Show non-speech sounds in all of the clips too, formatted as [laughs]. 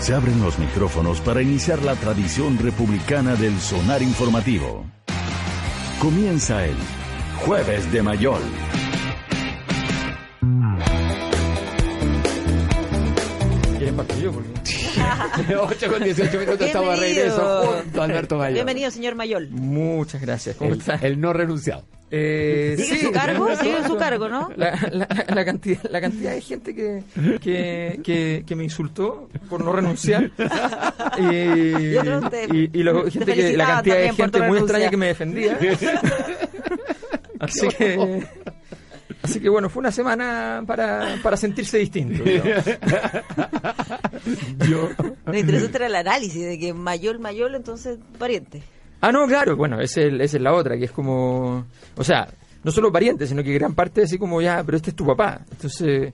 Se abren los micrófonos para iniciar la tradición republicana del sonar informativo. Comienza el Jueves de Mayol. [laughs] 8 con 18 minutos estamos de regreso junto a Alberto Mayol. Bienvenido, señor Mayol. Muchas gracias. ¿Cómo El, está? el no renunciado. Eh, ¿Sigue sí, su cargo? [laughs] no, ¿Sigue su cargo, no? La, la- la cantidad, la cantidad de gente que, que, que, que me insultó por no renunciar. [laughs] y, Y y- te gente que, la cantidad de gente muy renuncia. extraña que me defendía. así que así que bueno, fue una semana para, para sentirse distinto. [laughs] Yo, Lo interesante era el análisis de que Mayol, Mayol, entonces pariente. Ah, no, claro, bueno, esa es, el- esa es la otra, que es como, o sea, no solo parientes, sino que gran parte así como ya, pero este es tu papá. Entonces,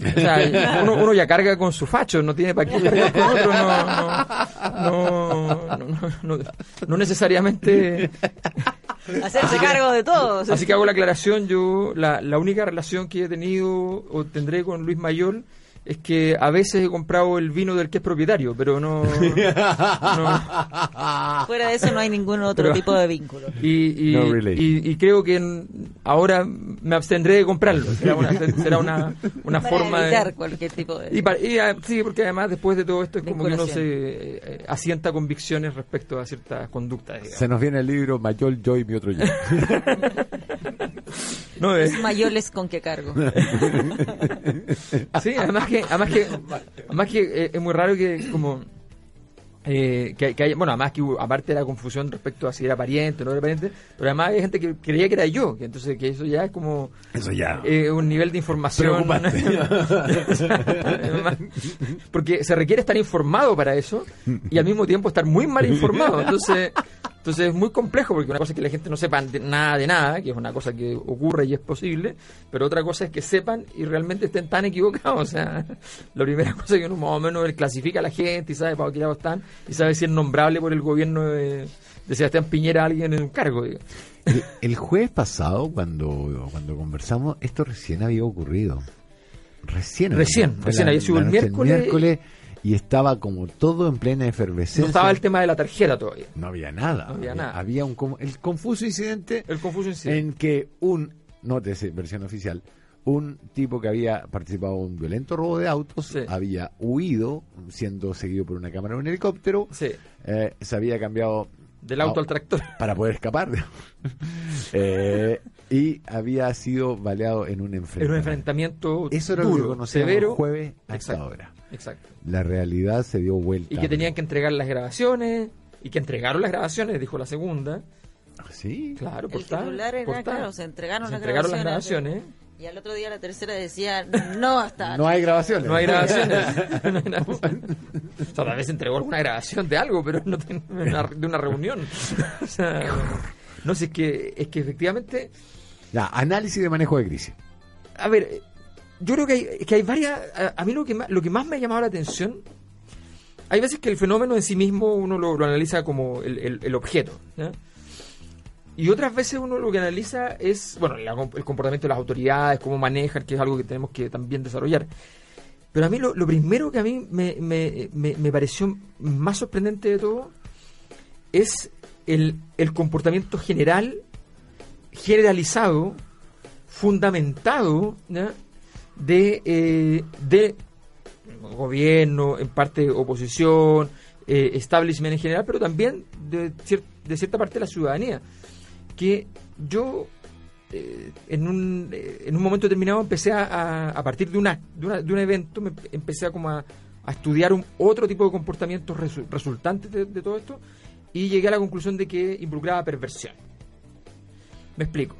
o sea, [laughs] uno, uno ya carga con su facho, no tiene para qué cargar con otro, no, no, no, no, no, no necesariamente. Hacerse cargo de todo. Así que hago la aclaración, yo la, la única relación que he tenido o tendré con Luis Mayol es que a veces he comprado el vino del que es propietario, pero no... no Fuera de eso no hay ningún otro Pero- tipo de vínculo. y, y, No relation. y- y creo que en- ahora me abstendré de comprarlo. Será una, será una, una Para forma evitar de... cualquier tipo de... Y, para- y, ah, sí, porque además después de todo esto es como que uno se eh, asienta convicciones respecto a ciertas conductas. digamos. se nos viene el libro Mayol, yo y mi otro yo. [laughs] No, eh, Mayoles con qué cargo. [laughs] Sí, además que, además que, [laughs] además que eh, es muy raro que como eh, que, que haya, bueno, además que hubo, aparte de la confusión respecto a si era pariente o no era pariente, pero además hay gente que creía que era yo, que entonces que eso ya es como Eso ya. eh, un nivel de información. [laughs] Porque se requiere estar informado para eso y al mismo tiempo estar muy mal informado. Entonces entonces es muy complejo porque una cosa es que la gente no sepa de- nada de nada que es una cosa que ocurre y es posible pero otra cosa es que sepan y realmente estén tan equivocados [laughs] o sea la primera cosa es que uno más o menos clasifica a la gente y sabe para qué lado están y sabe si es nombrable por el gobierno de, de Sebastián Piñera a alguien en un cargo. El, el jueves pasado, cuando, cuando conversamos, esto recién había ocurrido. Recién. Recién, recién, había sido el miércoles. Y estaba como todo en plena efervescencia. no estaba el tema de la tarjeta todavía No había nada. No había nada. Había un, el confuso incidente el confuso en sí en que un, nótese, versión oficial, un tipo que había participado en un violento robo de autos Sí. había huido siendo seguido por una cámara de un helicóptero, Sí, eh, se había cambiado del auto al tractor. [laughs] para poder escapar [laughs] Eh, y había sido baleado en un enfrentamiento. Eso era lo duro, que conocíamos severo. jueves a esta Exacto, hora. Exacto. La realidad se dio vuelta. Y que tenían que entregar las grabaciones, y que entregaron las grabaciones, dijo la segunda. Sí. Claro, era, portal. claro, se entregaron, Se las, entregaron las grabaciones, grabaciones. Y al otro día la tercera decía, no, hasta... No hay grabaciones. No hay grabaciones. [laughs] [laughs] No hay grabaciones. o sea, tal vez entregó alguna grabación de algo, pero no de una, de una reunión. [laughs] o sea, no sé, es que, es que efectivamente Ya, análisis de manejo de crisis. A ver, yo creo que hay, que hay varias... A, a mí lo que, más, lo que más me ha llamado la atención, hay veces que el fenómeno en sí mismo uno lo, analiza como el, el- objeto. Y otras veces uno lo que analiza es, bueno, la el comportamiento de las autoridades, cómo manejan, que es algo que tenemos que también desarrollar. Pero a mí lo, lo primero que a mí me, me- me- me pareció más sorprendente de todo es el, el comportamiento general, generalizado, fundamentado ¿ya? De, eh, de gobierno, en parte oposición, eh, establishment en general, pero también de, cier- de cierta parte de la ciudadanía. Que yo eh, en, un, eh, en un momento determinado empecé a, a, partir de, una, de, una- de un evento, me empecé a, como a, estudiar un, otro tipo de comportamientos resu- resultantes de todo esto y llegué a la conclusión de que involucraba perversión. Me explico.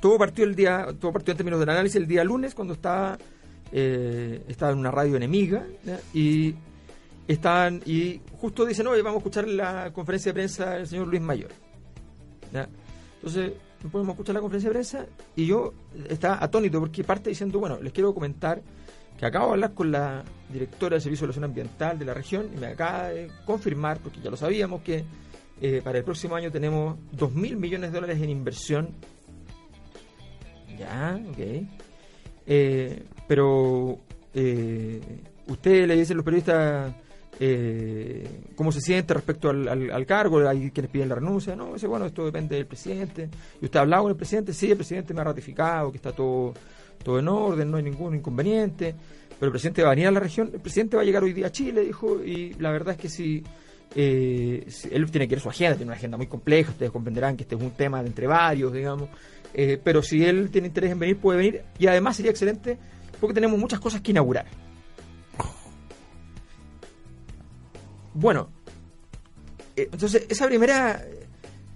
Todo partió el día, todo partió en términos del análisis el día lunes cuando estaba eh, estaba en una radio enemiga y estaban y justo dicen, oye, vamos a escuchar la conferencia de prensa del señor Luis Mayor. ¿ya? Entonces, a escuchar la conferencia de prensa y yo estaba atónito porque parte diciendo, bueno, les quiero comentar que acabo de hablar con la directora del Servicio de Evaluación Ambiental de la región y me acaba de confirmar, porque ya lo sabíamos, que eh, para el próximo año tenemos 2 mil millones de dólares en inversión. Ya, ok. Eh, pero eh, usted le dice a los periodistas eh, cómo se siente respecto al, al- al cargo, hay quienes piden la renuncia, no, dice, bueno, esto depende del presidente. ¿Y usted ha hablado con el presidente? Sí, el presidente me ha ratificado que está todo, todo en orden, no hay ningún inconveniente, pero el presidente va a venir a la región, el presidente va a llegar hoy día a Chile, dijo, y la verdad es que si... eh, él tiene que ir a su agenda, tiene una agenda muy compleja, ustedes comprenderán que este es un tema de entre varios, digamos, eh, pero si él tiene interés en venir, puede venir, y además sería excelente porque tenemos muchas cosas que inaugurar. Bueno, eh, entonces esa primera,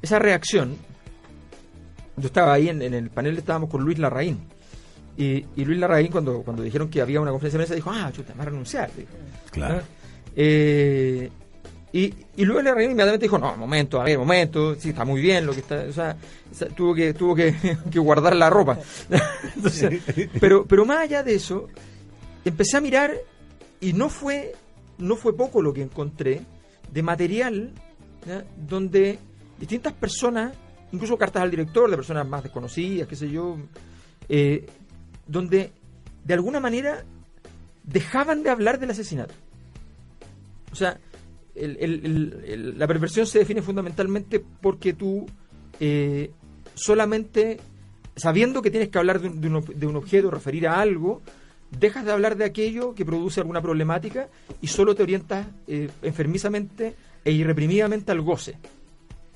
esa reacción, yo estaba ahí en, en el panel, estábamos con Luis Larraín. Y, y Luis Larraín, cuando, cuando dijeron que había una conferencia de prensa, dijo, ah, chuta, me va a renunciar. dijo. Claro. Eh, y, y luego Larraín inmediatamente dijo, no, momento, a ver, momento, sí, está muy bien lo que está, o sea, tuvo que, tuvo que, [laughs] guardar la ropa. [laughs] Pero, pero más allá de eso, empecé a mirar y no fue, no fue poco lo que encontré de material donde distintas personas, incluso cartas al director de personas más desconocidas, qué sé yo, eh, donde de alguna manera dejaban de hablar del asesinato. O sea, el- el- el- el- la perversión se define fundamentalmente porque tú eh, solamente, sabiendo que tienes que hablar de un, de un de un objeto, referir a algo, dejas de hablar de aquello que produce alguna problemática y solo te orientas eh, enfermizamente e irreprimidamente al goce.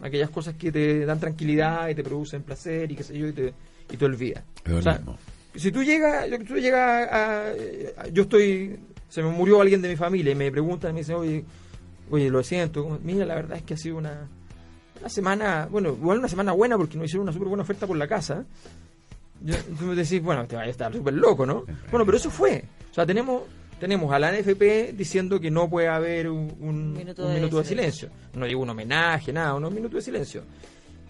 Aquellas cosas que te dan tranquilidad y te producen placer y qué sé yo, y te, y te olvidas. O sea, si tú llegas, yo- tú llegas a, a- yo estoy, se me murió alguien de mi familia y me preguntan, me dicen, oye, oye, lo siento, mira, la verdad es que ha sido una, una semana, bueno, igual una semana buena porque nos hicieron una súper buena oferta por la casa. Yo, tú me decís, bueno, te vaya a estar súper loco, ¿no? Bueno, pero eso fue. O sea, tenemos tenemos a la NFP diciendo que no puede haber un, un- Minuto un de minuto de silencio. No digo un homenaje, nada, un minuto de silencio.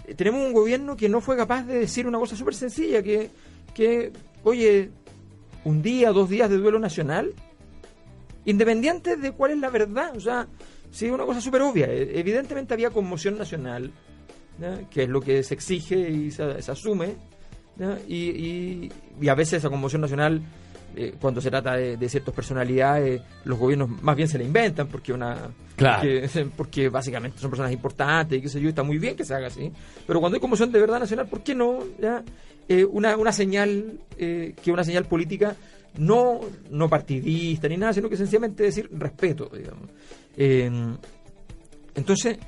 Eh, tenemos un gobierno que no fue capaz de decir una cosa súper sencilla, que, que, oye, un día, dos días de duelo nacional, independiente de cuál es la verdad. O sea, sí, una cosa súper obvia. Eh, Evidentemente había conmoción nacional, que es lo que se exige y se, se asume, y, y- y a veces esa conmoción nacional, eh, cuando se trata de, de ciertas personalidades, los gobiernos más bien se la inventan porque una Claro. porque, [laughs] porque básicamente son personas importantes y qué sé yo, está muy bien que se haga así. Pero cuando hay conmoción de verdad nacional, ¿por qué no? ¿Ya? Eh, una, una señal, eh, que una señal política no, no partidista ni nada, sino que sencillamente decir respeto, digamos. Eh, entonces,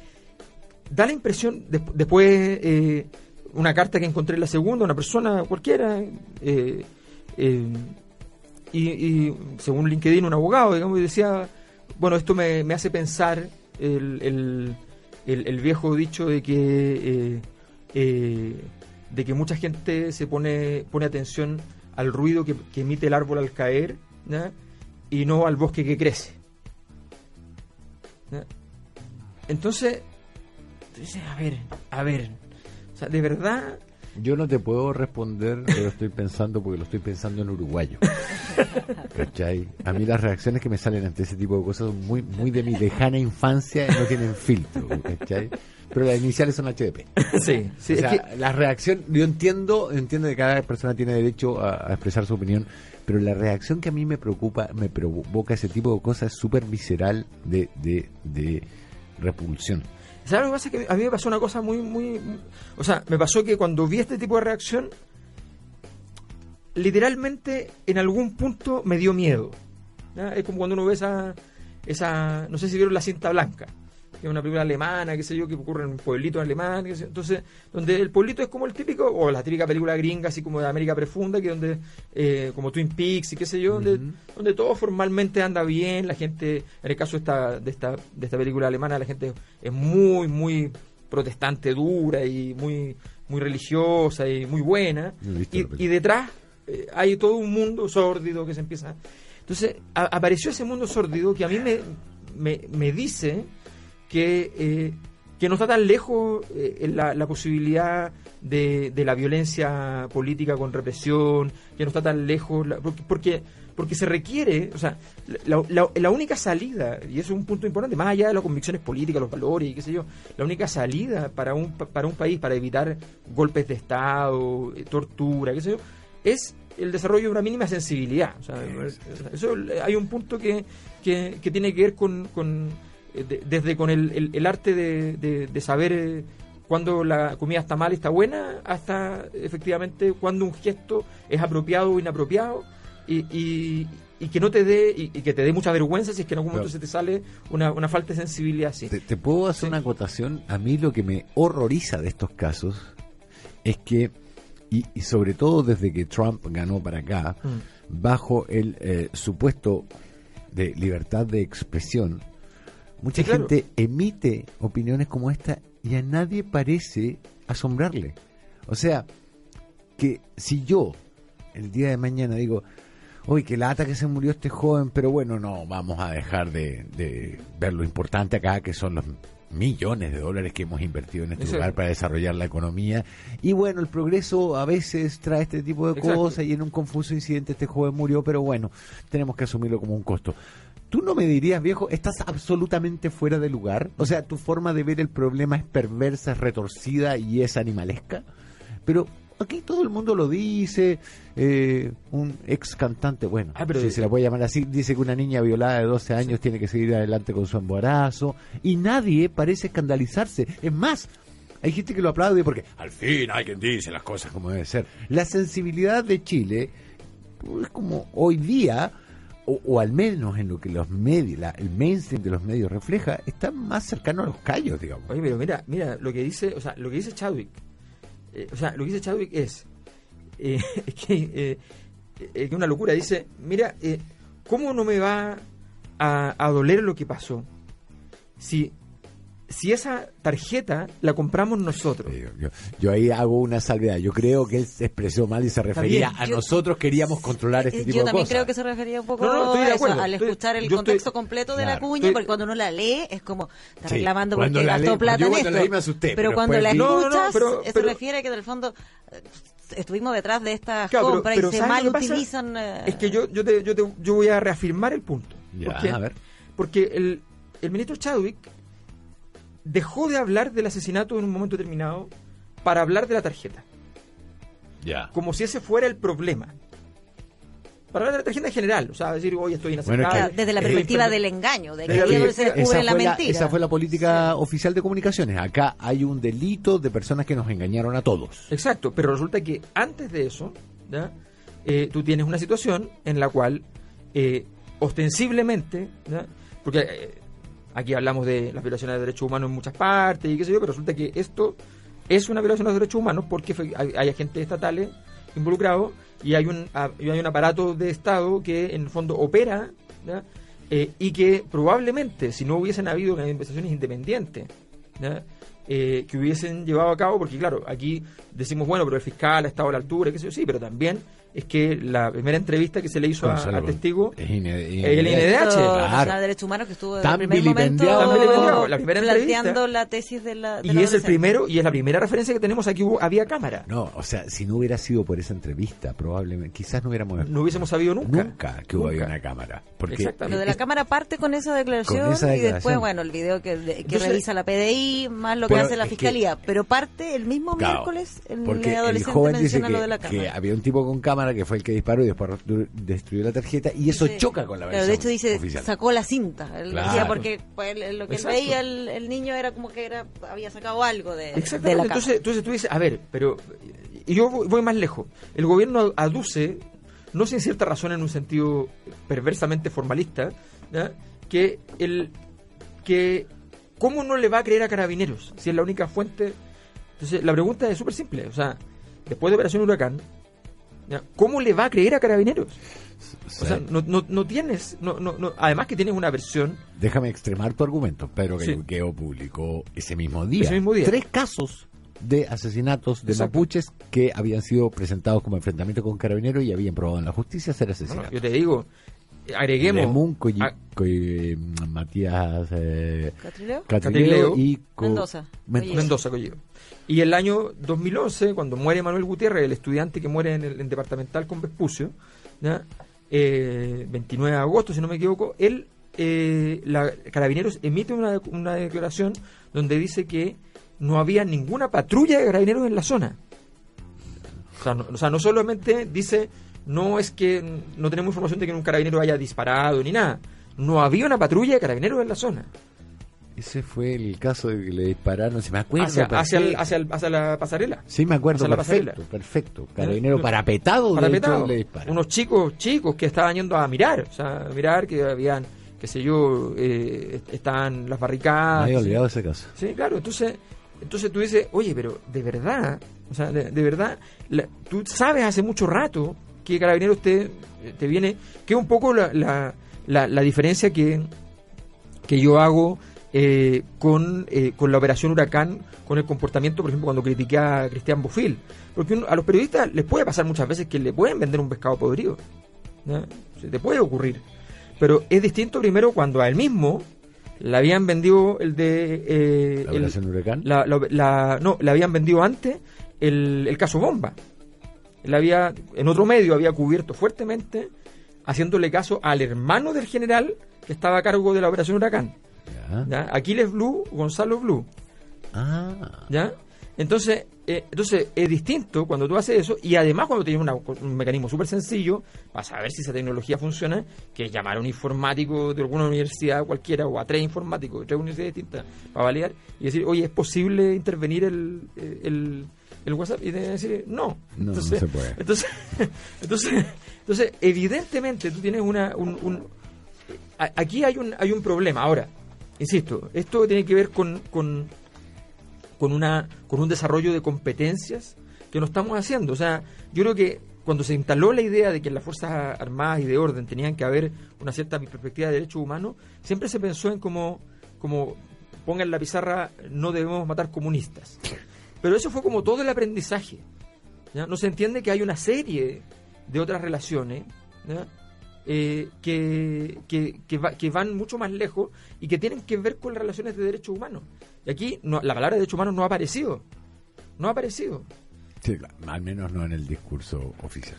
da la impresión, desp- después eh, una carta que encontré en la segunda, una persona cualquiera, eh, eh, y, según LinkedIn un abogado, digamos, y decía, bueno, esto me, me hace pensar el, el, viejo dicho de que de que mucha gente se pone pone atención al ruido que, emite el árbol al caer y no al bosque que crece. ¿Ya? Entonces, tú dices, a ver, a ver, o sea, de verdad, Yo no te puedo responder, pero estoy pensando porque lo estoy pensando en uruguayo. ¿Cachai? A mí las reacciones que me salen ante ese tipo de cosas son muy, muy de mi lejana infancia y no tienen filtro, ¿cachai? Pero las iniciales son HDP. sí, sí, o es sea, que- la reacción, yo entiendo, entiendo que cada persona tiene derecho a, a expresar su opinión, pero la reacción que a mí me preocupa, me provoca ese tipo de cosas súper visceral de, de, de repulsión. ¿Sabes lo que pasa? Que a mí me pasó una cosa muy, muy... O sea, me pasó que cuando vi este tipo de reacción, literalmente en algún punto me dio miedo. Es como cuando uno ve esa, esa... No sé si vieron La cinta blanca, que es una película alemana, qué sé yo, que ocurre en un pueblito alemán, qué sé yo. entonces, donde el pueblito es como el típico, o la típica película gringa, así como de América Profunda, que donde, eh, como Twin Peaks y qué sé yo, donde, donde todo formalmente anda bien, la gente, en el caso de esta, de esta, de esta película alemana, la gente es muy, muy protestante dura y muy, muy religiosa y muy buena. Y detrás eh, hay todo un mundo sórdido que se empieza. Entonces, a- apareció ese mundo sórdido que a mí me, me, me dice que, eh, que no está tan lejos eh, la, la posibilidad de, de la violencia política con represión, que no está tan lejos, la- porque, porque, se requiere, o sea, la, la- única salida, y eso es un punto importante, más allá de las convicciones políticas, los valores y qué sé yo, la única salida para un, pa- para un país, para evitar golpes de Estado, eh, tortura, qué sé yo, es el desarrollo de una mínima sensibilidad. O sea, eso, hay un punto que, que, que tiene que ver con, con, de- desde con el, el- el arte de, de- de saber eh, cuándo la comida está mal y está buena, hasta efectivamente cuándo un gesto es apropiado o inapropiado y, y- y que no te dé y, y que te dé mucha vergüenza si es que en algún momento Claro. se te sale una, una falta de sensibilidad así. Te, te puedo hacer Sí. una acotación. A mí lo que me horroriza de estos casos es que, y, y sobre todo desde que Trump ganó para acá, Mm. bajo el eh, supuesto de libertad de expresión, mucha Sí, claro. gente emite opiniones como esta y a nadie parece asombrarle. O sea, que si yo el día de mañana digo, uy, que lata que se murió este joven, pero bueno, no, vamos a dejar de, de ver lo importante acá, que son los millones de dólares que hemos invertido en este Exacto. lugar para desarrollar la economía. Y bueno, el progreso a veces trae este tipo de Exacto. cosas y en un confuso incidente este joven murió, pero bueno, tenemos que asumirlo como un costo. ¿Tú no me dirías, viejo, estás absolutamente fuera de lugar? O sea, tu forma de ver el problema es perversa, es retorcida y es animalesca. Pero aquí todo el mundo lo dice. eh, un ex cantante, bueno, Ah, pero- si se la puede llamar así, dice que una niña violada de 12 años tiene que seguir adelante con su embarazo. Y nadie parece escandalizarse. Es más, hay gente que lo aplaude porque al fin alguien dice las cosas como debe ser. La sensibilidad de Chile es como hoy día, o, al menos en lo que los medios, la- el mainstream de los medios refleja, está más cercano a los callos, digamos. Oye, pero mira, mira, lo que dice, o sea, lo que dice Chadwick, eh, o sea, lo que dice Chadwick es, [laughs] eh, es que eh, es que una locura. Dice, mira, eh, ¿cómo no me va a, a doler lo que pasó si, si esa tarjeta la compramos nosotros? Yo, yo- yo ahí hago una salvedad. Yo creo que él se expresó mal y se refería a Yo- nosotros queríamos controlar este Eh, tipo Yo de también cosas. creo que se refería un poco No, no, estoy de a eso, al Estoy- escuchar el yo estoy- contexto completo de la cuña, Estoy- porque cuando uno la lee es como está Sí, reclamando cuando porque gastó plata yo en esto. la leí me asusté, pero pero cuando la No, escuchas, pero- se pero- refiere a que del fondo eh, estuvimos detrás de estas Claro, pero- compras pero y se ¿sabes mal utilizan. eh, Es que yo, yo, te, yo, te- yo voy a reafirmar el punto. Ya, ¿Por qué? a ver. Porque el, el ministro Chadwick dejó de hablar del asesinato en un momento determinado para hablar de la tarjeta. Ya. Como si ese fuera el problema. Para hablar de la tarjeta en general. O sea, decir, hoy estoy Bueno, inaceptable. es que- desde la perspectiva del engaño, de que se descubre la mentira. esa fue la política oficial de comunicaciones. Acá hay un delito de personas que nos engañaron a todos. Exacto, pero resulta que antes de eso, ¿ya? Eh, tú tienes una situación en la cual eh, ostensiblemente, ¿ya? porque eh, aquí hablamos de las violaciones de derechos humanos en muchas partes y qué sé yo, pero resulta que esto es una violación de los derechos humanos porque hay, hay agentes estatales involucrados y hay un, hay un aparato de Estado que en el fondo opera. Eh, y que probablemente si no hubiesen habido investigaciones independientes. Eh, que hubiesen llevado a cabo, porque claro, aquí decimos, bueno, pero el fiscal ha estado a la altura, qué sé yo, sí, pero también es que la primera entrevista que se le hizo a- al testigo es el INDH, claro. Nacional de Derechos Humanos que estuvo Tan el primer momento. La primera planteando la tesis de la de y la es el primero y es la primera referencia que tenemos aquí hubo, había cámara. No, o sea, si no hubiera sido por esa entrevista, probablemente, quizás no hubiéramos No hubiésemos sabido nunca. nunca que hubo Nunca. una cámara. Porque Exactamente. Lo de la es- cámara parte con esa declaración, Con esa y después, bueno, el video que, de- que Entonces- revisa la PDI, más lo que hace la que- fiscalía. pero parte el mismo Claro, miércoles, el porque el adolescente joven dice menciona que, lo de la que cámara. había un tipo con cámara que fue el que disparó y después ru- destruyó la tarjeta y eso choca con la versión de hecho dice, oficial. sacó la cinta. Él Claro. decía porque pues, lo que él veía el, el niño era como que era había sacado algo de, de Exactamente. la entonces, cámara. entonces tú dices, a ver, pero. Y yo voy, más lejos. El gobierno aduce, no sin cierta razón en un sentido perversamente formalista, ¿ya? que el. que ¿Cómo no le va a creer a Carabineros si es la única fuente? Entonces, la pregunta es súper simple. O sea, después de Operación Huracán. ¿Cómo le va a creer a Carabineros? O sea, no, no, no tienes. No, no, no, además que tienes una versión. Déjame extremar tu argumento. Pedro Sí. Gallego publicó ese mismo día, Ese mismo día. tres casos de asesinatos de Exacto. mapuches que habían sido presentados como enfrentamiento con carabineros y habían probado en la justicia ser No, asesinatos. yo te digo, agreguemos. Lemun, a- Coyi- Matías eh, ¿Catrileo? Catrileo Catrileo. y Co- Mendoza. Mendoza. Y el año 2011, cuando muere Manuel Gutiérrez, el estudiante que muere en el en departamental con Vespucio, ¿ya? Eh, 29 de agosto, si no me equivoco, él, eh, la, Carabineros emite una, una declaración donde dice que no había ninguna patrulla de carabineros en la zona. O sea, no, o sea, no solamente dice, no es que no tenemos información de que un carabinero haya disparado ni nada. No había una patrulla de carabineros en la zona. Ese fue el caso de que le dispararon, se me acuerdo. Hacia, hacia, el- perfecto. hacia, el- hacia la pasarela. Sí, me acuerdo, hacia la perfecto, pasarela. perfecto. Carabinero Eh, parapetado, de hecho, le. Unos chicos, chicos que estaban yendo a mirar, o sea, a mirar que habían, qué sé yo, eh, estaban las Me barricadas. había olvidado ese caso. Sí, claro, entonces, entonces tú dices, oye, pero de verdad, o sea, de, de verdad, la- tú sabes hace mucho rato que Carabineros te, te viene, que es un poco la, la, la, la diferencia que, que yo hago eh, con, eh, con la operación Huracán, con el comportamiento, por ejemplo, cuando critiqué a Cristian Bufil. Porque a los periodistas les puede pasar muchas veces que le pueden vender un pescado podrido. Se te puede ocurrir. Pero es distinto primero cuando a él mismo le habían vendido el de... eh, ¿La el- operación Huracán? la, la- la- no, le habían vendido antes el, el caso Bomba. Él había, en otro medio había cubierto fuertemente, haciéndole caso al hermano del general que estaba a cargo de la operación Huracán. Ya. ¿ya? Aquiles Blue, Gonzalo Blue. Ah, ¿ya? Entonces, eh, entonces es distinto cuando tú haces eso y además cuando tienes una- un mecanismo súper sencillo para saber si esa tecnología funciona, que es llamar a un informático de alguna universidad cualquiera o a tres informáticos de tres universidades distintas para validar y decir, oye, ¿es posible intervenir el, el, el WhatsApp? Y te van a decir, no. No, no se puede. Entonces, [laughs] entonces, entonces evidentemente tú tienes una... Un, un- aquí hay un, hay un problema. Ahora, insisto, esto tiene que ver con, con, con, una, con un desarrollo de competencias que no estamos haciendo. O sea, yo creo que cuando se instaló la idea de que en las Fuerzas Armadas y de orden tenían que haber una cierta perspectiva de derechos humanos, siempre se pensó en como, como ponga en la pizarra, no debemos matar comunistas. Pero eso fue como todo el aprendizaje. No se entiende que hay una serie de otras relaciones. Eh, que, que, que, va- que van mucho más lejos y que tienen que ver con relaciones de derechos humanos. Y aquí no- la palabra derechos humanos no ha aparecido. No ha aparecido. sí, al menos no en el discurso oficial.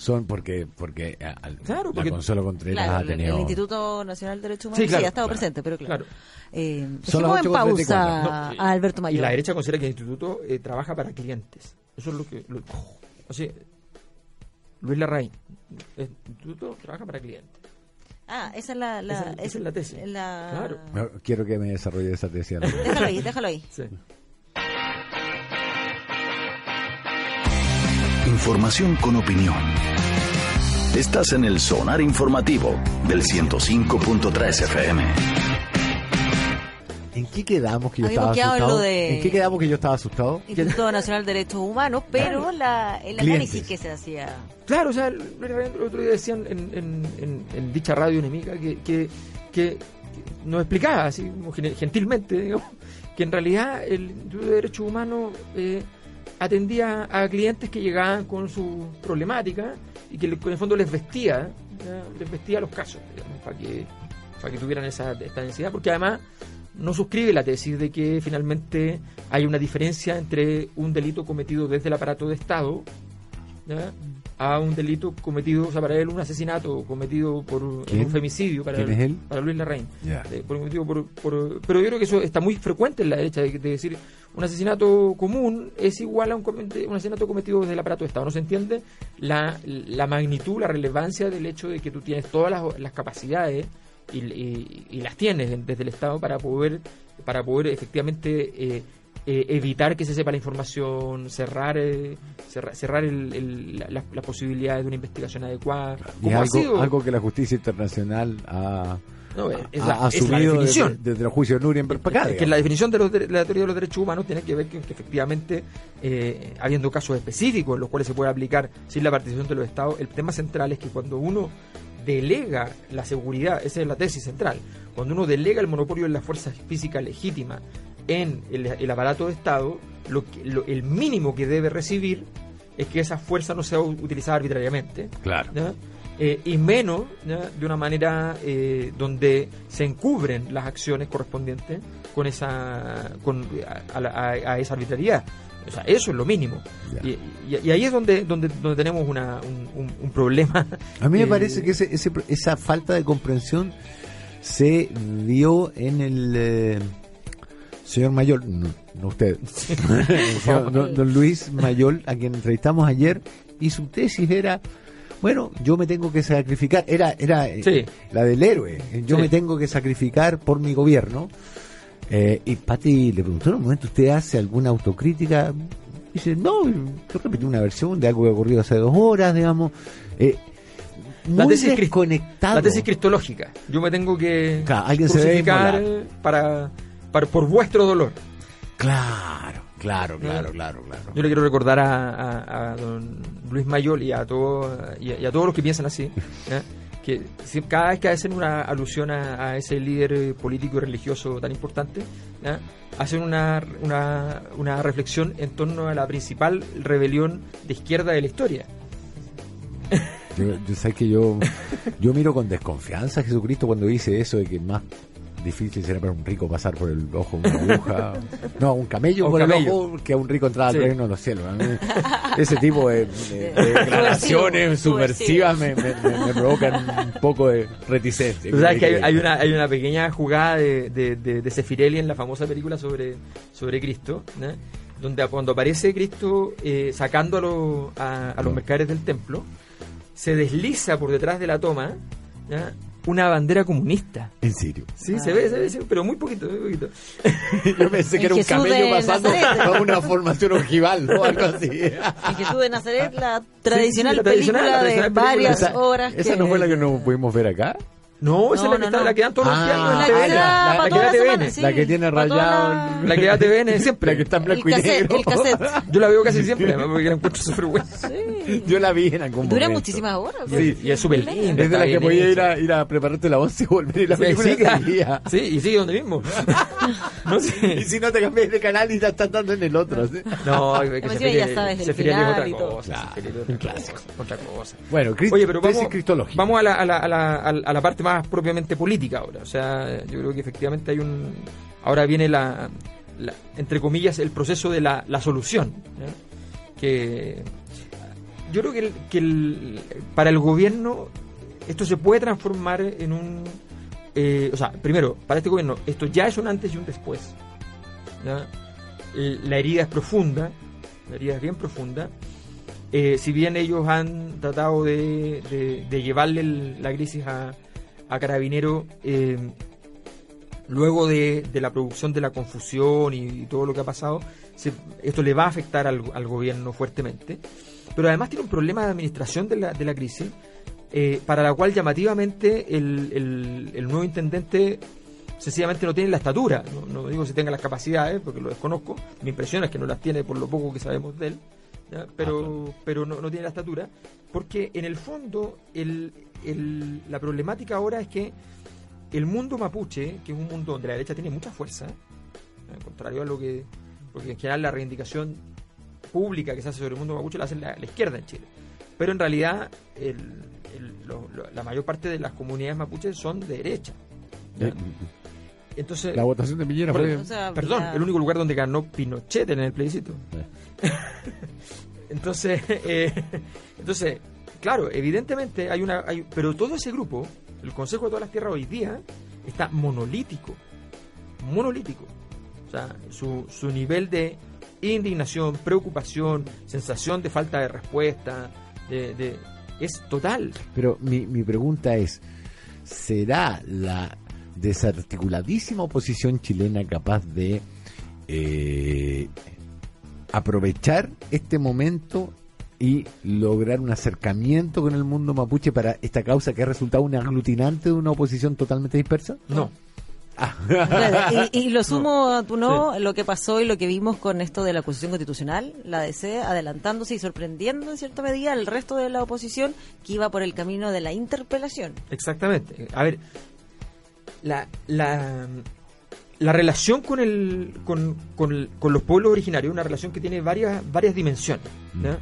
Son porque porque al- Claro, porque- la Consuelo Contreras Claro, ha el- tenido... el Instituto Nacional de Derechos Humanos Sí, claro, ha estado claro, presente, pero claro. claro. Eh, Son las en 8:34. pausa No, a Alberto Y Mayor. la derecha considera que el instituto eh, trabaja para clientes. Eso es lo que... lo- así, Luis Larraín. El instituto trabaja para clientes. Ah, esa es la, la- Esa- esa es la tesis. la- Claro. Quiero que me desarrolle esa tesis. Déjalo ahí, déjalo ahí. Sí. Información con opinión. Estás en el Sonar Informativo del 105.3 FM. ¿En qué quedamos que yo Habíamos estaba en asustado? lo de- ¿En qué quedamos que yo estaba asustado? Instituto Nacional de Derechos Humanos, pero la, el Clientes. análisis que se hacía. Claro, o sea, el, el otro día decían en, en- en- en dicha radio enemiga que, que, que- que nos explicaba, así gentilmente, digamos, que en realidad el Instituto de Derechos Humanos eh, atendía a clientes que llegaban con su problemática y que en el fondo les vestía, les vestía los casos, digamos, para que, para que tuvieran esa, esta densidad, porque además no suscribe la tesis de que finalmente hay una diferencia entre un delito cometido desde el aparato de Estado ¿ya? a un delito cometido, o sea, para él un asesinato cometido por un femicidio para, ¿Quién es él? para Luis Larraín. Eh, por- por- pero yo creo que eso está muy frecuente en la derecha, de, de decir un asesinato común es igual a un, un asesinato cometido desde el aparato de Estado. No se entiende la, la magnitud, la relevancia del hecho de que tú tienes todas las, las capacidades y, y- y las tienes en- desde el Estado para poder, para poder efectivamente eh, eh, evitar que se sepa la información, cerrar eh, cerrar, cerrar el- el- la- las, posibilidades de una investigación adecuada. Y ha algo, sido- algo que la justicia internacional ha, No, es- es ha- la- ha es la asumido definición. desde, desde los juicios de Nuremberg para acá. Es que la definición de, los de- la teoría de los derechos humanos tiene que ver que, que efectivamente, eh, habiendo casos específicos en los cuales se puede aplicar sin la participación de los estados, el tema central es que cuando uno delega la seguridad, esa es la tesis central, cuando uno delega el monopolio de las fuerzas físicas legítimas en el, el aparato de Estado, lo que- lo- el mínimo que debe recibir es que esa fuerza no sea utilizada arbitrariamente. Claro. Eh, y menos ¿ya? de una manera eh, donde se encubren las acciones correspondientes con esa con, a, esa arbitrariedad. O sea, eso es lo mínimo. Y, y- y ahí es donde, donde, donde tenemos una, un, problema. A mí me [laughs] parece que ese, ese- esa falta de comprensión se dio en el eh, señor Mayor, no, no usted, [laughs] [laughs] don Luis Mayor, a quien entrevistamos ayer, y su tesis era, bueno, yo me tengo que sacrificar, era, era eh, Sí. la del héroe, yo Sí. me tengo que sacrificar por mi gobierno. Eh, y Patti le preguntó en un momento, ¿usted hace alguna autocrítica? Dice, no, yo repetí una versión de algo que ha ocurrido hace dos horas, digamos. Eh, La tesis desconectado. La tesis cristológica. Yo me tengo que Claro, alguien se debe crucificar inmolar. para, para, por vuestro dolor. Claro, claro, claro, claro, claro. Yo le quiero recordar a, a- a don Luis Mayol y a, todo, y a, y a todos los que piensan así, ¿ya? que si- cada vez que hacen una alusión a, ese líder eh, político y religioso tan importante, ¿ya? hacen una, una, una reflexión en torno a la principal rebelión de izquierda de la historia. Yo, yo sé que yo, yo miro con desconfianza a Jesucristo cuando dice eso de que más difícil será para un rico pasar por el ojo de una aguja. No, un camello [laughs] Un por camello. el ojo que a un rico entrar Sí. al reino de los cielos. Ese tipo de, de- de declaraciones subversivas me, me- me- me provocan un poco de reticencia. Tú sabes que hay, hay una, hay una pequeña jugada de, de, de, Sefirelli en la famosa película sobre, sobre Cristo, ¿no? donde cuando aparece Cristo eh, sacando a, los- a, a los mercaderes del templo, se desliza por detrás de la toma ¿ya? Una bandera comunista. En serio. Sí, se ve, se ve, se ve, pero muy poquito, muy poquito. [laughs] Yo pensé que era un camello de pasando Nazaret. a una formación ojival o algo así. En Jesús de Nazaret, la tradicional la tradicional, película la tradicional de película. varias Esa, horas. esa no fue la que no pudimos ver acá. No, esa No, es la que, no, está- no. la que dan todos los Ah, días en La la que da La, para que la TVN. semana, sí. La que tiene rayado la- La que da TVN [laughs] siempre. La que está en blanco El y cassette, negro. el cassette. [laughs] Yo la veo casi siempre, porque la encuentro súper buena. Sí. Yo la vi en algún Dura momento. muchísimas horas. Sí, y es súper linda. Es de la que podía ir a, ir a prepararte la once y volver y la película sí, seguía. Sí, y sigue donde mismo. [laughs] no sé. Y si no te cambias de canal y ya estás dando en el otro. ¿sí? No, es que Sefirelli- ya sabes el Sefirelli es final otra y todo. cosa. Un clásico. Otra cosa. Bueno, Oye, pero vamos, cristológica. vamos a, la, a, la, a, la, a, la, a la parte más propiamente política ahora. O sea, yo creo que efectivamente hay un... Ahora viene la, entre comillas, el proceso de la, la solución. Que yo creo que, que para el gobierno esto se puede transformar en un... eh, o sea, primero, para este gobierno, esto ya es un antes y un después. El- La herida es profunda, la herida es bien profunda. Eh, si bien ellos han tratado de, de- llevarle la crisis a, a Carabinero, eh, luego de, de la producción de la confusión y, todo lo que ha pasado, se- esto le va a afectar al, al gobierno fuertemente. Pero además tiene un problema de administración de la, de la crisis, eh, para la cual llamativamente el, el- el nuevo intendente sencillamente no tiene la estatura. No, no digo si tenga las capacidades, porque lo desconozco. Mi impresión es que no las tiene por lo poco que sabemos de él. ¿Ya? Pero, pero no, no tiene la estatura. Porque en el fondo el- el- la problemática ahora es que el mundo mapuche, que es un mundo donde la derecha tiene mucha fuerza, al contrario a lo que... Porque en general la reivindicación pública que se hace sobre el mundo mapuche la hace la, la izquierda en Chile. Pero en realidad el- el- lo- lo- la mayor parte de las comunidades mapuches son de derecha. ¿ya? Entonces, La votación de Piñera fue... O sea, perdón, la- el único lugar donde ganó Pinochet en el plebiscito. [laughs] Entonces, [laughs] eh, entonces, claro, evidentemente hay una, hay, pero todo ese grupo, el Consejo de todas las Tierras hoy día está monolítico, monolítico. O sea, su, su nivel de indignación, preocupación, sensación de falta de respuesta, de, es total. Pero mi, mi pregunta es, ¿será la desarticuladísima oposición chilena capaz de eh, aprovechar este momento y lograr un acercamiento con el mundo mapuche para esta causa que ha resultado un aglutinante de una oposición totalmente dispersa? No. Y, y lo [laughs] sumo, tú no, lo que pasó y lo que vimos con esto de la acusación constitucional, la DC adelantándose y sorprendiendo en cierta medida al resto de la oposición que iba por el camino de la interpelación. Exactamente. A ver, la, la, la relación con, el, con, con, con los pueblos originarios es una relación que tiene varias, varias dimensiones. ¿ya?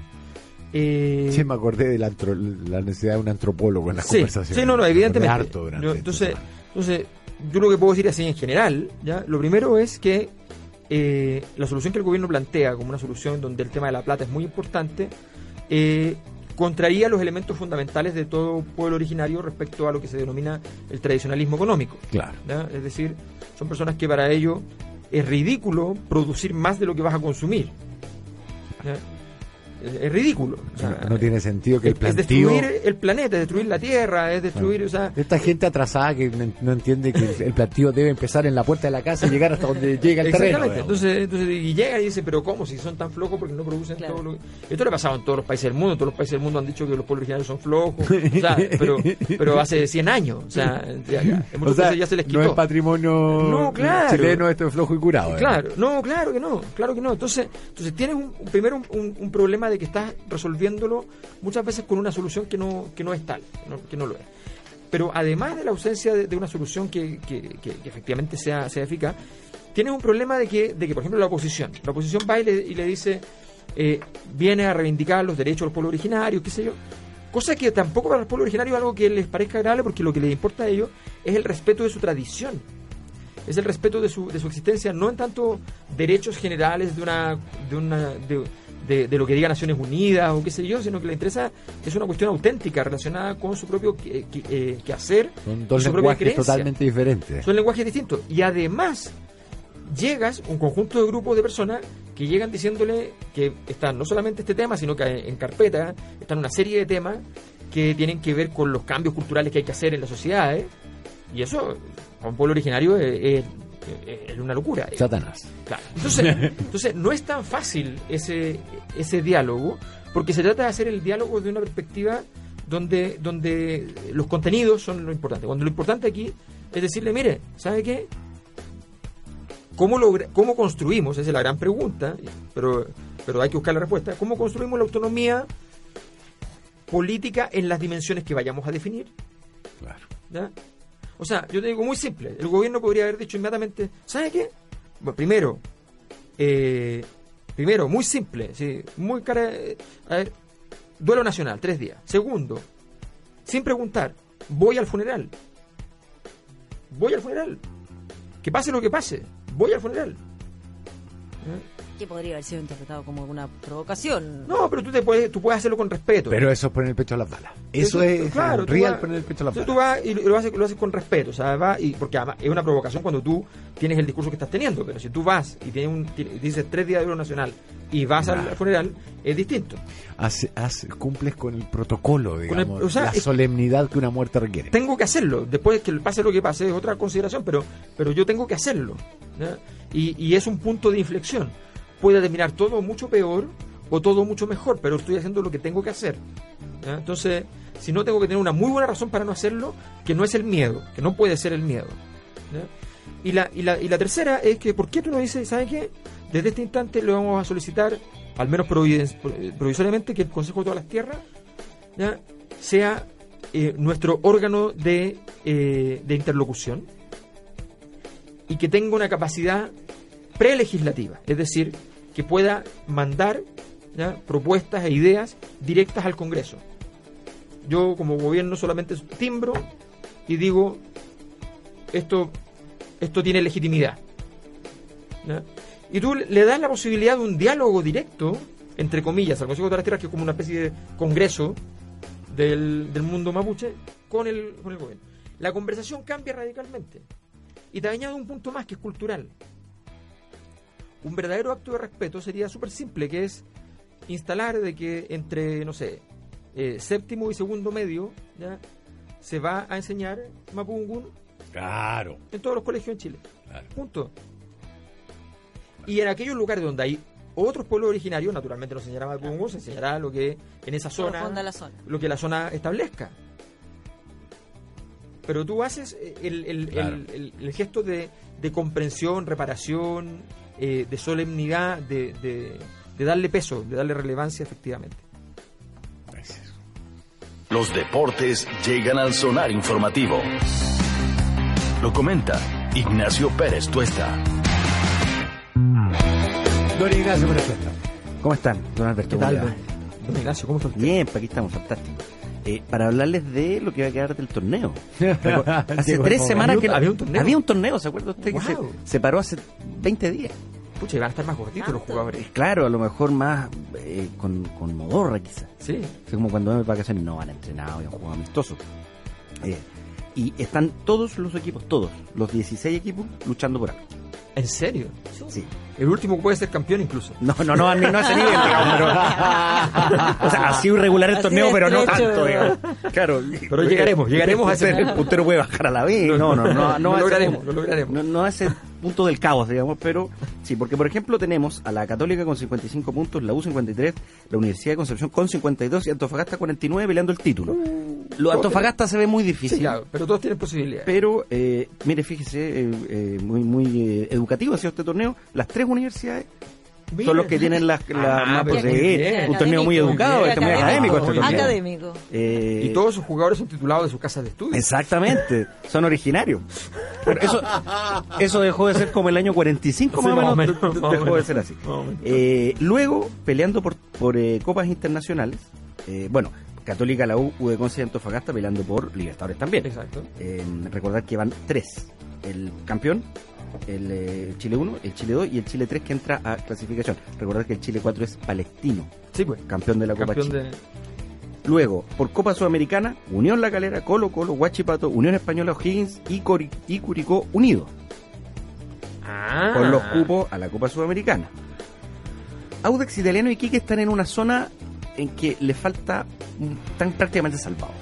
Eh, Sí, me acordé de la, antro- la necesidad de un antropólogo en la sí, conversación. sí, no, no, evidentemente. Harto esta entonces, entonces, yo lo que puedo decir así en general, ¿ya? lo primero es que eh, la solución que el gobierno plantea como una solución donde el tema de la plata es muy importante, eh, contraría los elementos fundamentales de todo pueblo originario respecto a lo que se denomina el tradicionalismo económico. Claro. ¿ya? Es decir, son personas que para ello es ridículo producir más de lo que vas a consumir. ¿ya? Es, es ridículo. O sea, no, no tiene sentido que el es plantío... destruir el planeta, es destruir la tierra, es destruir, o sea, Esta gente atrasada que no, entiende que el plantío debe empezar en la puerta de la casa y llegar hasta donde llega el terreno. Entonces, entonces, y llega y dice, pero ¿cómo? Si son tan flojos porque no producen Claro. todo lo que... Esto le ha pasado en todos los países del mundo. Todos los países del mundo han dicho que los pueblos originarios son flojos. O sea, [laughs] pero, pero hace 100 años. O sea, ya, ya, en O muchos sea, países ya se les quitó. no es patrimonio No, claro. chileno, esto es flojo y curado. Claro, no, claro que no, claro que no. Entonces, entonces tienes un- primero un, un- un problema de que estás resolviéndolo muchas veces con una solución que no, que no es tal, que no, lo es. Pero además de la ausencia de, de una solución que, que- que- efectivamente sea, sea eficaz, tienes un problema de que, de que, por ejemplo, la oposición. La oposición va y le, y le dice, eh, viene a reivindicar los derechos del pueblo originario, qué sé yo. Cosa que tampoco para el pueblo originario es algo que les parezca agradable porque lo que les importa a ellos es el respeto de su tradición es el respeto de su, de su existencia, no en tanto derechos generales de una de una de, de- de lo que diga Naciones Unidas o qué sé yo, sino que le interesa es una cuestión auténtica relacionada con su propio que, que- eh, quehacer Son dos su lenguajes totalmente diferentes. Son lenguajes distintos. Y además, llegas un conjunto de grupos de personas que llegan diciéndole que están no solamente este tema, sino que en carpeta están una serie de temas que tienen que ver con los cambios culturales que hay que hacer en las sociedades. Y eso, para un pueblo originario, es, es- es una locura. Satanás. Claro. Entonces, [laughs] entonces, no es tan fácil ese, ese diálogo, porque se trata de hacer el diálogo de una perspectiva donde, donde los contenidos son lo importante. Cuando lo importante aquí es decirle, mire, ¿sabe qué? ¿Cómo, logra- ¿Cómo construimos? Esa es la gran pregunta, pero, pero hay que buscar la respuesta. ¿Cómo construimos la autonomía política en las dimensiones que vayamos a definir? Claro. ¿ya? O sea, yo te digo muy simple. El gobierno podría haber dicho inmediatamente, ¿sabe qué? Primero, eh, primero, muy simple, sí, muy cara. eh, duelo nacional, tres días. Segundo, sin preguntar, voy al funeral. Voy al funeral. Que pase lo que pase, voy al funeral. Que podría haber sido interpretado como una provocación. No, pero tú, te puedes, tú puedes hacerlo con respeto. Pero eso es poner el pecho a las balas. Eso, es claro, real vas- poner el pecho a las balas. tú vas y lo haces, lo haces con respeto, o sea, vas y, porque además es una provocación cuando tú tienes el discurso que estás teniendo, pero si tú vas y tienes un, dices tres días de oro nacional y vas al, Claro. al funeral, es distinto. Hace- hace- cumples con el protocolo, el- digamos, o sea, la es- solemnidad que una muerte requiere. Tengo que hacerlo, después que pase lo que pase es otra consideración, pero, pero yo tengo que hacerlo. Y, y es un punto de inflexión. Puede terminar todo mucho peor o todo mucho mejor, pero estoy haciendo lo que tengo que hacer. Entonces, si no tengo que tener una muy buena razón para no hacerlo, que no es el miedo, que no puede ser el miedo. Y, la, y, la, y la tercera es que, ¿por qué tú no dices, ¿sabes qué? Desde este instante le vamos a solicitar, al menos provisoriamente, que el Consejo de todas las Tierras ¿ya? sea eh, nuestro órgano de, eh, de interlocución y que tenga una capacidad prelegislativa, es decir, que pueda mandar propuestas e ideas directas al Congreso. Yo como gobierno solamente timbro y digo, esto, esto tiene legitimidad. Y tú le das la posibilidad de un diálogo directo, entre comillas, al Consejo de las Tierras, que es como una especie de congreso del, del mundo mapuche, con el, con el gobierno. La conversación cambia radicalmente. Y te añado un punto más que es cultural. Un verdadero acto de respeto sería súper simple, que es instalar de que entre, no sé, eh, séptimo y segundo medio, ¿ya? se va a enseñar Mapungun Claro. en todos los colegios en Chile. Claro. Punto. Y en aquellos lugares donde hay otros pueblos originarios, naturalmente no se enseñará Mapungun, se enseñará lo que en esa zona, la zona. lo que la zona establezca. Pero tú haces eh, el, el- Claro. el- el- el gesto de, de comprensión, reparación, eh, de solemnidad, de, de- de darle peso, de darle relevancia efectivamente. Gracias. Los deportes llegan al sonar informativo. Lo comenta Ignacio Pérez Tuesta. Don Ignacio Pérez Tuesta. ¿Cómo están, don Alberto? ¿Qué tal, ¿Cómo le don, Ignacio? ¿Cómo está usted? Bien, pues aquí estamos, fantástico. Eh, para hablarles de lo que va a quedar del torneo. [laughs] Hace tres semanas ¿Había que un- había un torneo? Había un torneo, ¿se acuerda usted? Que se, se paró hace 20 días. Pucha, y van a estar más gorditos los jugadores. Claro, a lo mejor más eh, con, con modorra quizás. Sí. Es como cuando van de vacaciones no van entrenados y han jugado amistosos. Eh, y están todos los equipos, todos, los 16 equipos luchando por algo. ¿En serio? Sí. El último puede ser campeón incluso. No, no, no, a mí no a ese nivel, digamos, pero... [laughs] o sea, así irregular el torneo, pero no tanto, digamos. Claro. Pero llegaremos, llegaremos a ese El puntero- punto. El puntero puede bajar a la B. No, no, no. No, ese lograremos, lo lograremos. No, no a ese punto del caos, digamos, pero sí, porque por ejemplo tenemos a la Católica con 55 puntos, la U 53, la Universidad de Concepción con 52 y Antofagasta 49 peleando el título. Lo Antofagasta se ve muy difícil. Sí, claro, pero todos tienen posibilidades. Pero, eh, mire, fíjese, eh, eh, muy, muy eh, educativo ha sido este torneo. Las tres universidades Mira. son los que tienen las la, Ah, más pues, eh, un torneo muy educado, este muy académico este. Académico. Eh, Y todos sus jugadores son titulados de sus casas de estudio. Exactamente, son originarios. Eso, [laughs] eso dejó de ser como el año 45 Sí, más, o menos, dejó de ser así. Eh, luego, peleando por, por eh, copas internacionales, eh, bueno, Católica, la U, U de Conce y Antofagasta peleando por Libertadores también. Exacto. Eh, recordar que van tres. El campeón, el eh, Chile 1, el Chile 2 y el Chile 3 que entra a clasificación. Recordar que el Chile 4 es palestino, Sí, pues. campeón de la Copa Campeón Chile. de... Luego, por Copa Sudamericana, Unión La Calera, Colo Colo, Huachipato, Unión Española, O'Higgins y, Cori- y Curicó unidos Ah. con los cupos a la Copa Sudamericana. Audax Italiano y Quique están en una zona en que les falta, mm, están prácticamente salvados.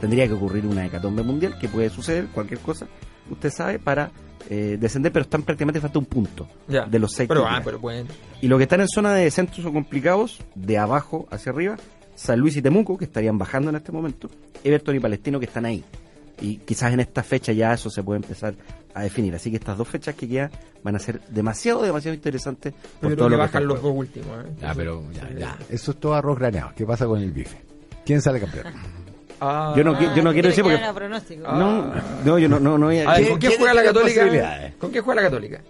Tendría que ocurrir una hecatombe mundial, que puede suceder, cualquier cosa, usted sabe, para eh, descender, pero están prácticamente falta un punto Ya. de los seis Pero, ah, pero bueno. Y los que están en zona de descensos o complicados, de abajo hacia arriba, San Luis y Temuco, que estarían bajando en este momento, Everton y Palestino, que están ahí. Y quizás en esta fecha ya eso se puede empezar a definir. Así que estas dos fechas que quedan van a ser demasiado, demasiado interesantes. Por creo todo que lo que bajan los dos últimos. ¿eh? Ya, pero ya. Eso es todo arroz graneado. ¿Qué pasa con el bife? ¿Quién sale campeón? Ah. Yo no, qui- yo no quiero decir porque... Ah. No, no, yo no, no, no voy a- A ver, ¿Quién- ¿con qué juega la Católica? ¿Con qué juega la Católica?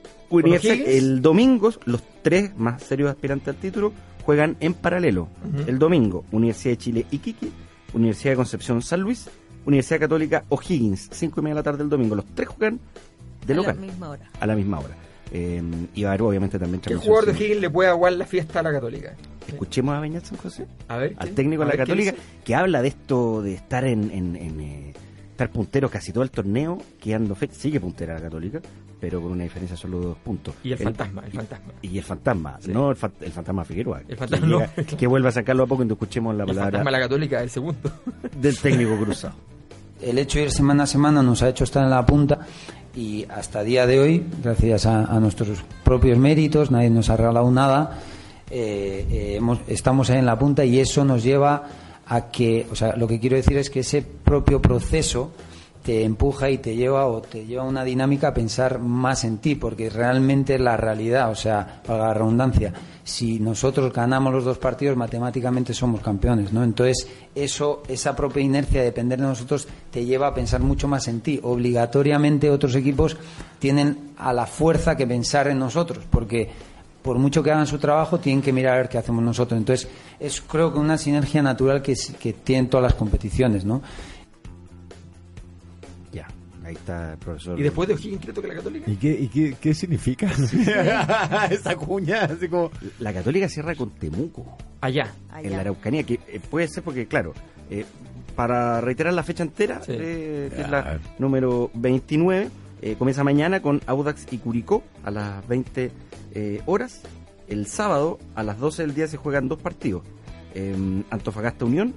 El domingo, los tres más serios aspirantes al título juegan en paralelo. El domingo, Universidad de Chile Iquique, Universidad de Concepción San Luis, Universidad Católica O'Higgins, cinco y media de la tarde del domingo. Los tres juegan de A la local misma hora. a la misma hora. Eh, y va a haber obviamente también ¿Qué jugador de. Higgins le puede aguar la fiesta a la Católica? Escuchemos a Beñat San José, A ver. al técnico A de la ver, ¿quién Católica, que habla de esto de estar en, en- en, eh, estar puntero casi todo el torneo, quedando fe sigue puntera la Católica, pero con una diferencia solo de dos puntos. Y el fantasma, el fantasma. Y el fantasma, Sí. no el, fa- el fantasma Figueroa. El fantasma, que, no. llega- que vuelva a sacarlo a poco cuando escuchemos la El palabra fantasma de la Católica, el segundo. del técnico cruzado. el hecho de ir semana a semana nos ha hecho estar en la punta y hasta día de hoy, gracias a, nuestros propios méritos, nadie nos ha regalado nada, eh, eh, hemos- estamos ahí en la punta y eso nos lleva a que, o sea, lo que quiero decir es que ese propio proceso te empuja y te lleva o te lleva una dinámica a pensar más en ti, porque realmente la realidad, o sea, para la redundancia, si nosotros ganamos los dos partidos, matemáticamente somos campeones, ¿no? Entonces, eso, esa propia inercia de depender de nosotros te lleva a pensar mucho más en ti. Obligatoriamente otros equipos tienen a la fuerza que pensar en nosotros, porque por mucho que hagan su trabajo, tienen que mirar a ver qué hacemos nosotros. Entonces, es creo que una sinergia natural que, que tienen todas las competiciones, ¿no? Ya, ahí está el profesor. Y después de O'Higgins, ¿quiere tocar la Católica? ¿Y qué, y qué, qué significa? [laughs] [laughs] Esa cuña, así como... La Católica cierra con Temuco, Allá. en Allá. la Araucanía, que eh, puede ser porque, claro, eh, para reiterar la fecha entera, Sí. eh, que es la número 29, eh, comienza mañana con Audax y Curicó a las 20 eh, horas. El sábado a las 12 del día se juegan dos partidos. eh, Antofagasta Unión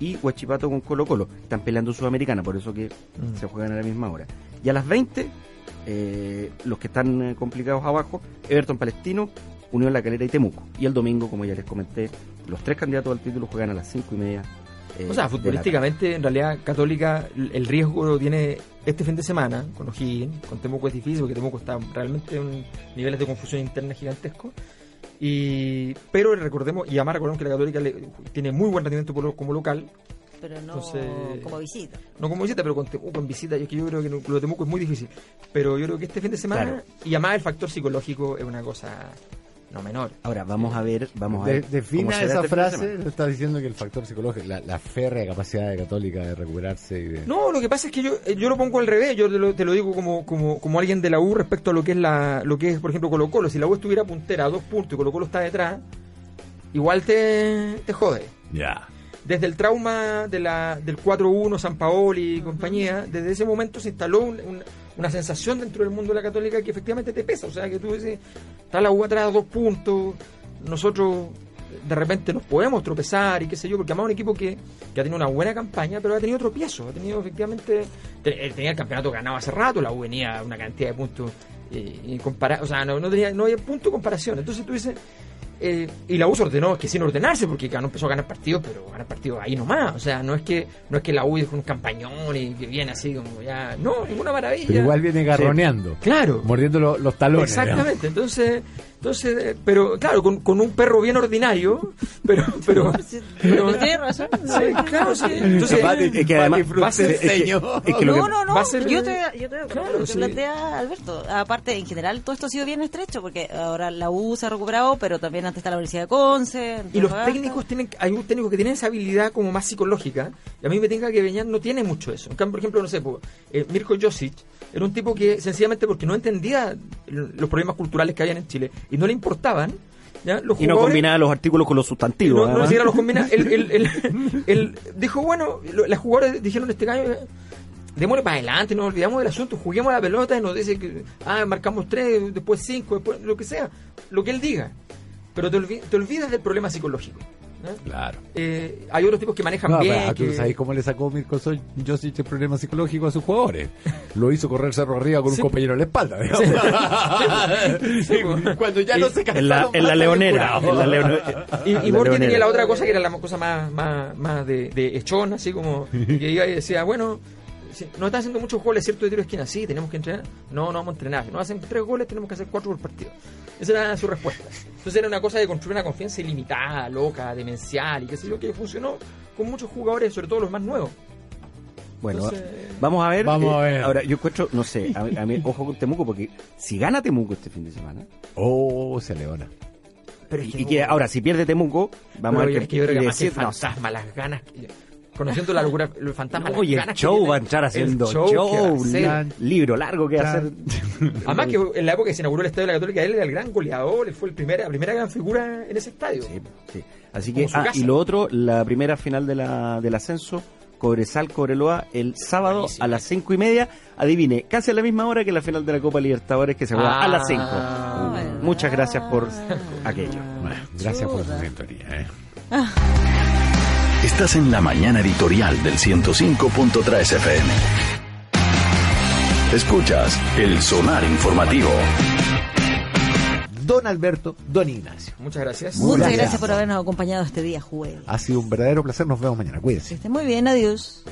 y Huachipato con Colo Colo. Están peleando Sudamericana, por eso que Mm. se juegan a la misma hora. Y a las 20, eh, los que están eh, complicados abajo, Everton Palestino, Unión La Calera y Temuco. Y el domingo, como ya les comenté, los tres candidatos al título juegan a las 5 y media. eh, O sea, futbolísticamente, en realidad, Católica, el riesgo lo tiene este fin de semana con O'Higgins, con Temuco es difícil porque Temuco está realmente en niveles de confusión interna gigantescos. Y, pero recordemos, y además recordemos que la Católica le- tiene muy buen rendimiento como local Pero no Entonces- como visita. No como visita, pero con Temuco en visita, y es que yo creo que lo de Temuco es muy difícil. Pero yo creo que este fin de semana, Claro. y además el factor psicológico es una cosa no menor. Ahora, vamos a ver, vamos a De- ver. cómo defina esa este frase, lo está diciendo que el factor psicológico, la, la férrea capacidad de Católica de recuperarse y de... No, lo que pasa es que yo, eh, yo lo pongo al revés, yo te lo, te lo digo como, como, como alguien de la U respecto a lo que es la, lo que es, por ejemplo, Colo Colo. Si la U estuviera puntera a dos puntos y Colo Colo está detrás, igual te, te jode. Ya. Desde el trauma de la, del 4-1, San Paoli y compañía, desde ese momento se instaló un- un- una sensación dentro del mundo de la católica que efectivamente te pesa. O sea, que tú dices, está la U atrás dos puntos, nosotros de repente nos podemos tropezar y qué sé yo, porque además un equipo que, que ha tenido una buena campaña, pero ha tenido tropiezos, ha tenido efectivamente, te- eh, tenía el campeonato ganado hace rato, la U venía una cantidad de puntos eh, incompara- o sea, no, no tenía, no había punto de comparación. Entonces tú dices, eh, y la U se ordenó, que sin ordenarse, porque ganó, empezó a ganar partidos, pero ganar partidos ahí nomás. O sea, no es que no es que la U es un campañón y que viene así como ya. No, ninguna maravilla. Pero igual viene garroneando. Claro. Mordiendo lo- los talones. Exactamente, entonces, entonces, eh, pero claro, con, con un perro bien ordinario, [laughs] pero, [laughs] pero, pero, Tiene razón. [laughs] sí, claro, sí. Entonces, Es que además va a ser- es que- es que lo no, no, no, va a ser- yo te, yo te Claro, lo que sí. plantea Alberto. Aparte, en general, todo esto ha sido bien estrecho, porque ahora la U se ha recuperado, pero también antes está la Universidad de Conce. Y los técnicos tienen, hay un técnico que tiene esa habilidad como más psicológica, y a mí me tenga que Beñat no tiene mucho eso. En cambio, por ejemplo, no sé, po, eh, Mirko Josic era un tipo que sencillamente porque no entendía los problemas culturales que habían en Chile y no le importaban, ¿ya? los Y no combinaba los artículos con los sustantivos. no, no siquiera los combina. Él, él- él- él dijo, bueno, las jugadoras dijeron este gallo, démosle para adelante, nos olvidamos del asunto, juguemos la pelota y nos dice que, ah, marcamos tres, después cinco, después lo que sea, lo que él diga. Pero te, olvi- te olvidas del problema psicológico. ¿No? Claro. Eh, hay otros tipos que manejan No, bien. pero tú que- sabes cómo le sacó Mirko Sol- Josic el problema psicológico a sus jugadores. Lo hizo correr cerro arriba con Sí. un compañero en la espalda. [laughs] Sí. Cuando ya no se En la, en la leonera. En la leonera. Y, y Borghi tenía la otra cosa que era la cosa más, más, más de, de echón, así como [laughs] que iba y decía, bueno, si no están haciendo muchos goles, ¿cierto? De tiro de esquina, sí, tenemos que entrenar. No, no vamos a entrenar. Si no hacen tres goles, tenemos que hacer cuatro por partido. Esa era su respuesta. Entonces era una cosa de construir una confianza ilimitada, loca, demencial y qué sé yo, que funcionó con muchos jugadores, sobre todo los más nuevos. Bueno, Entonces- vamos a ver. Vamos eh, a ver. Ahora, yo encuentro, no sé, a, mí- a mí, ojo con Temuco, porque si gana Temuco este fin de semana, Oh, se leona. Pero y, y que ahora, si pierde Temuco, vamos Pero a ver es que yo creo y que decir- no, fantasma, las ganas. que- Conociendo la locura, el fantasma, Oye, el show va a entrar el haciendo show show, libro largo que va a hacer. [laughs] Además que en la época que se inauguró el Estadio de la Católica, él era el gran goleador, él fue el primer, la primera gran figura en ese estadio. Sí, sí. Así que, ah, y lo otro, la primera final de la, del ascenso, Cobresal Cobreloa, el sábado Buenísimo. a las cinco y media. Adivine, casi a la misma hora que la final de la Copa Libertadores que se juega Ah. a las cinco. ¿verdad? Muchas gracias por aquello. Bueno, gracias por su mentoría. ¿eh? Estás en la mañana editorial del 105.3 FM. Escuchas el sonar informativo. Don Alberto, Don Ignacio. Muchas gracias. Muchas gracias. gracias por habernos acompañado este día jueves. Ha sido un verdadero placer. Nos vemos mañana. Cuídense. Que esté muy bien, adiós.